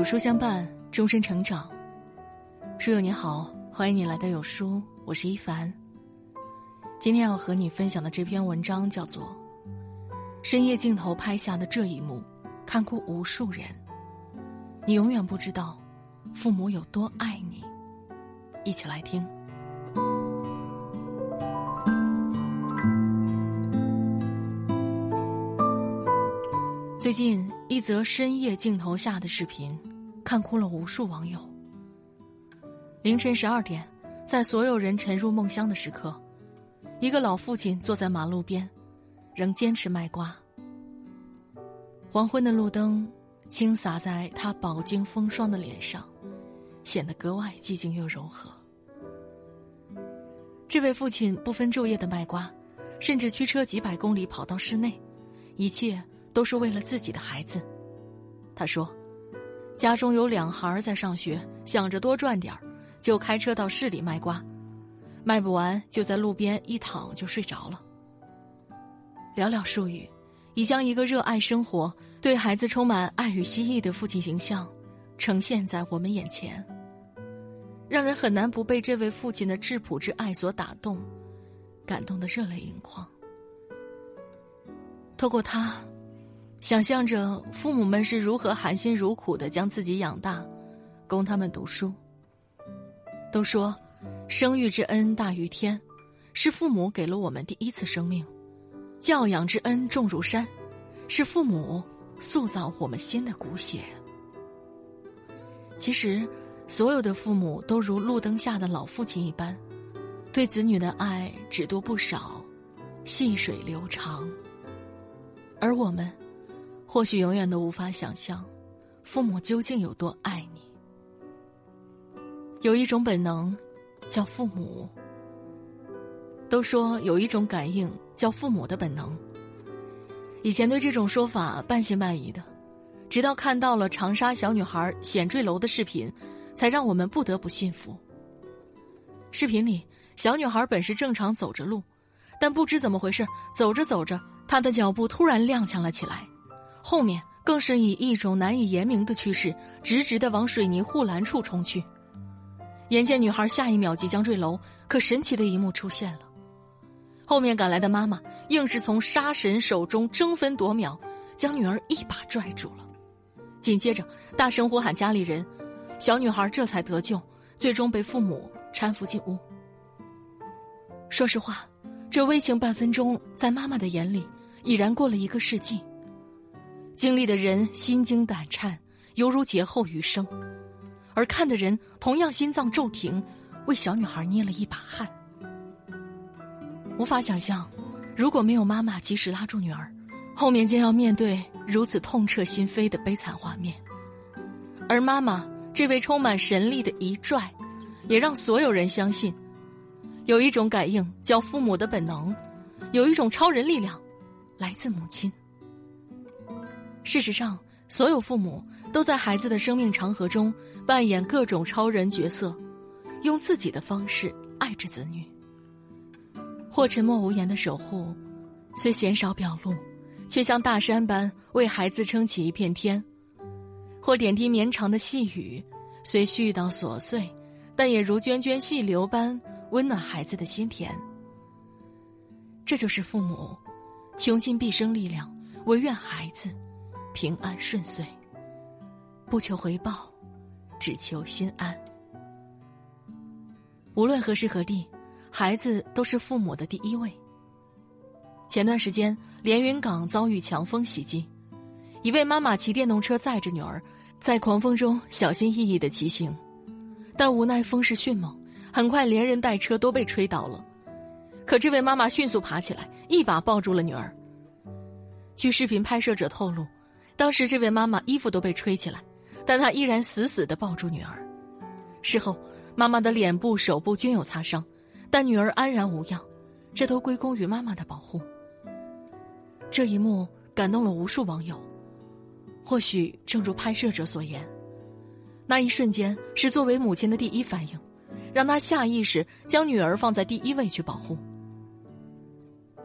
有书相伴，终身成长。书友你好，欢迎你来到有书，我是一凡。今天要和你分享的这篇文章叫做《深夜镜头拍下的这一幕，看哭无数人》。你永远不知道，父母有多爱你。一起来听。最近一则深夜镜头下的视频，看哭了无数网友。凌晨十二点，在所有人沉入梦乡的时刻，一个老父亲坐在马路边，仍坚持卖瓜。黄昏的路灯倾洒在他饱经风霜的脸上，显得格外寂静又柔和。这位父亲不分昼夜的卖瓜，甚至驱车几百公里跑到市内，一切。都是为了自己的孩子，他说：“家中有两孩在上学，想着多赚点儿，就开车到市里卖瓜，卖不完就在路边一躺就睡着了。”寥寥数语，已将一个热爱生活、对孩子充满爱与希意的父亲形象呈现在我们眼前，让人很难不被这位父亲的质朴之爱所打动，感动的热泪盈眶。透过他。想象着父母们是如何含辛茹苦的将自己养大，供他们读书。都说，生育之恩大于天，是父母给了我们第一次生命；教养之恩重如山，是父母塑造我们新的骨血。其实，所有的父母都如路灯下的老父亲一般，对子女的爱只多不少，细水流长。而我们。或许永远都无法想象，父母究竟有多爱你。有一种本能，叫父母。都说有一种感应叫父母的本能。以前对这种说法半信半疑的，直到看到了长沙小女孩险坠楼的视频，才让我们不得不信服。视频里，小女孩本是正常走着路，但不知怎么回事，走着走着，她的脚步突然踉跄了起来。后面更是以一种难以言明的趋势，直直的往水泥护栏处冲去。眼见女孩下一秒即将坠楼，可神奇的一幕出现了：后面赶来的妈妈硬是从杀神手中争分夺秒，将女儿一把拽住了。紧接着大声呼喊家里人，小女孩这才得救，最终被父母搀扶进屋。说实话，这微情半分钟，在妈妈的眼里，已然过了一个世纪。经历的人心惊胆颤，犹如劫后余生；而看的人同样心脏骤停，为小女孩捏了一把汗。无法想象，如果没有妈妈及时拉住女儿，后面将要面对如此痛彻心扉的悲惨画面。而妈妈这位充满神力的一拽，也让所有人相信，有一种感应叫父母的本能，有一种超人力量，来自母亲。事实上，所有父母都在孩子的生命长河中扮演各种超人角色，用自己的方式爱着子女。或沉默无言的守护，虽鲜少表露，却像大山般为孩子撑起一片天；或点滴绵长的细雨，虽絮叨琐碎，但也如涓涓细流般温暖孩子的心田。这就是父母穷尽毕生力量，唯愿孩子。平安顺遂，不求回报，只求心安。无论何时何地，孩子都是父母的第一位。前段时间，连云港遭遇强风袭击，一位妈妈骑电动车载着女儿，在狂风中小心翼翼的骑行，但无奈风势迅猛，很快连人带车都被吹倒了。可这位妈妈迅速爬起来，一把抱住了女儿。据视频拍摄者透露。当时，这位妈妈衣服都被吹起来，但她依然死死的抱住女儿。事后，妈妈的脸部、手部均有擦伤，但女儿安然无恙，这都归功于妈妈的保护。这一幕感动了无数网友。或许正如拍摄者所言，那一瞬间是作为母亲的第一反应，让她下意识将女儿放在第一位去保护。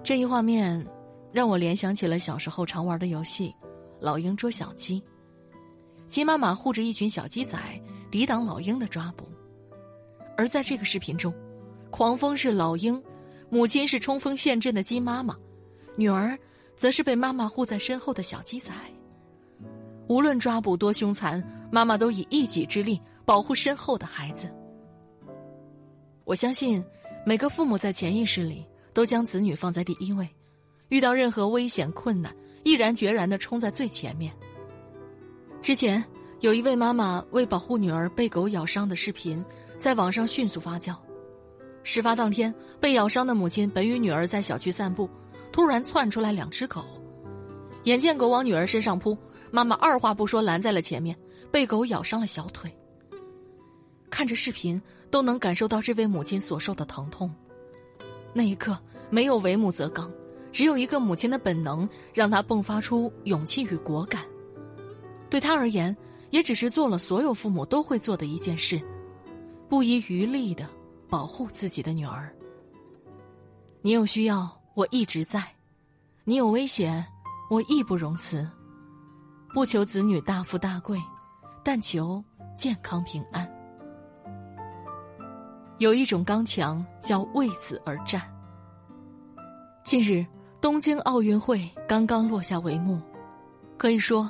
这一画面，让我联想起了小时候常玩的游戏。老鹰捉小鸡，鸡妈妈护着一群小鸡仔，抵挡老鹰的抓捕。而在这个视频中，狂风是老鹰，母亲是冲锋陷阵的鸡妈妈，女儿则是被妈妈护在身后的小鸡仔。无论抓捕多凶残，妈妈都以一己之力保护身后的孩子。我相信，每个父母在潜意识里都将子女放在第一位，遇到任何危险困难，毅然决然的冲在最前面。之前有一位妈妈为保护女儿被狗咬伤的视频，在网上迅速发酵。事发当天，被咬伤的母亲本与女儿在小区散步，突然窜出来两只狗，眼见狗往女儿身上扑。妈妈二话不说拦在了前面，被狗咬伤了小腿。看着视频都能感受到这位母亲所受的疼痛。那一刻，没有为母则刚，只有一个母亲的本能，让她迸发出勇气与果敢。对她而言，也只是做了所有父母都会做的一件事，不遗余力的保护自己的女儿。你有需要，我一直在；你有危险，我义不容辞。不求子女大富大贵，但求健康平安。有一种刚强叫为子而战。近日，东京奥运会刚刚落下帷幕，可以说，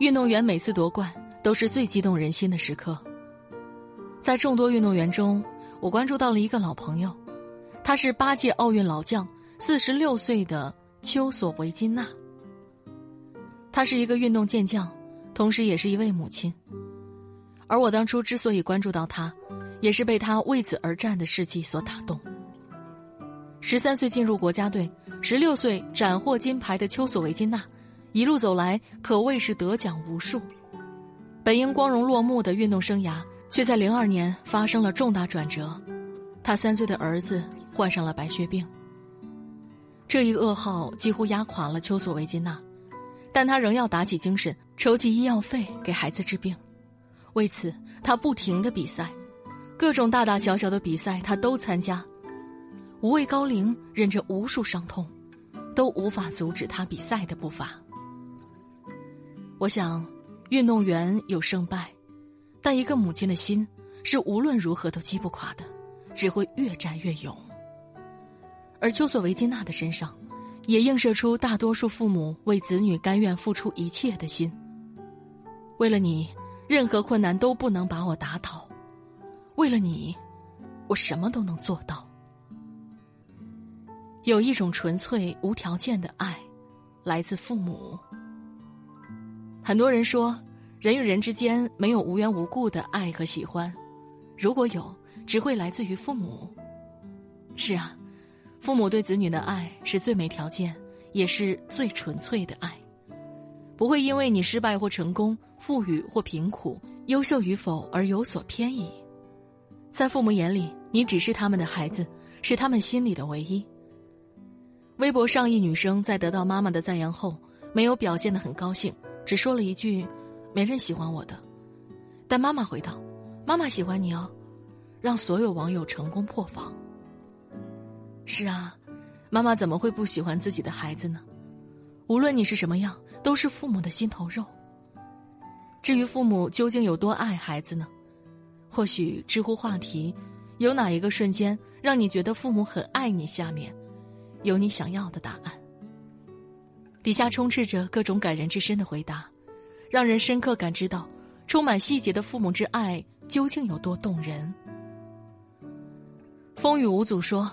运动员每次夺冠都是最激动人心的时刻。在众多运动员中，我关注到了一个老朋友，他是八届奥运老将，四十六岁的丘索维金娜。她是一个运动健将，同时也是一位母亲。而我当初之所以关注到她，也是被她为子而战的事迹所打动。十三岁进入国家队，十六岁斩获金牌的丘索维金娜，一路走来可谓是得奖无数。本应光荣落幕的运动生涯，却在零二年发生了重大转折。他三岁的儿子患上了白血病，这一噩耗几乎压垮了丘索维金娜。但他仍要打起精神，筹集医药费给孩子治病。为此，他不停的比赛，各种大大小小的比赛他都参加。五位高龄，忍着无数伤痛，都无法阻止他比赛的步伐。我想，运动员有胜败，但一个母亲的心是无论如何都击不垮的，只会越战越勇。而丘索维金娜的身上。也映射出大多数父母为子女甘愿付出一切的心。为了你，任何困难都不能把我打倒；为了你，我什么都能做到。有一种纯粹无条件的爱，来自父母。很多人说，人与人之间没有无缘无故的爱和喜欢，如果有，只会来自于父母。是啊。父母对子女的爱是最没条件，也是最纯粹的爱，不会因为你失败或成功、富裕或贫苦、优秀与否而有所偏移。在父母眼里，你只是他们的孩子，是他们心里的唯一。微博上一女生在得到妈妈的赞扬后，没有表现得很高兴，只说了一句：“没人喜欢我的。”但妈妈回道：“妈妈喜欢你哦。”让所有网友成功破防。是啊，妈妈怎么会不喜欢自己的孩子呢？无论你是什么样，都是父母的心头肉。至于父母究竟有多爱孩子呢？或许知乎话题，有哪一个瞬间让你觉得父母很爱你？下面，有你想要的答案。底下充斥着各种感人至深的回答，让人深刻感知到充满细节的父母之爱究竟有多动人。风雨无阻说。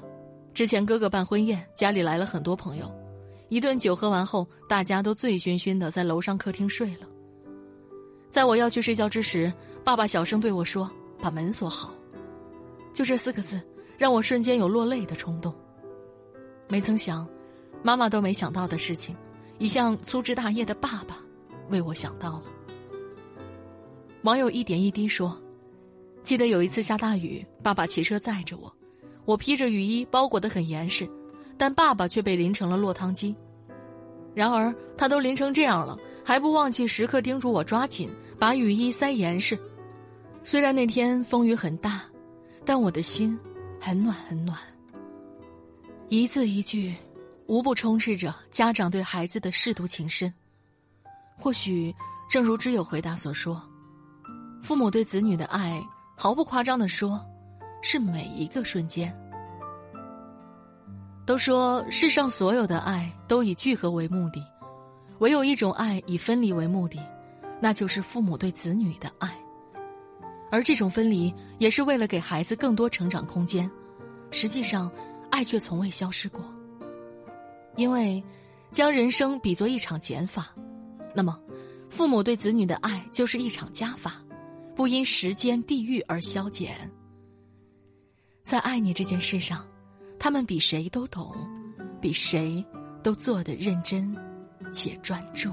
之前哥哥办婚宴，家里来了很多朋友，一顿酒喝完后，大家都醉醺醺的在楼上客厅睡了。在我要去睡觉之时，爸爸小声对我说：“把门锁好。”就这四个字，让我瞬间有落泪的冲动。没曾想，妈妈都没想到的事情，一向粗枝大叶的爸爸，为我想到了。网友一点一滴说：“记得有一次下大雨，爸爸骑车载着我。”我披着雨衣，包裹得很严实，但爸爸却被淋成了落汤鸡。然而他都淋成这样了，还不忘记时刻叮嘱我抓紧把雨衣塞严实。虽然那天风雨很大，但我的心很暖很暖。一字一句，无不充斥着家长对孩子的舐犊情深。或许正如知友回答所说，父母对子女的爱，毫不夸张的说，是每一个瞬间。都说世上所有的爱都以聚合为目的，唯有一种爱以分离为目的，那就是父母对子女的爱。而这种分离也是为了给孩子更多成长空间，实际上，爱却从未消失过。因为，将人生比作一场减法，那么，父母对子女的爱就是一场加法，不因时间地域而消减。在爱你这件事上。他们比谁都懂，比谁都做得认真且专注。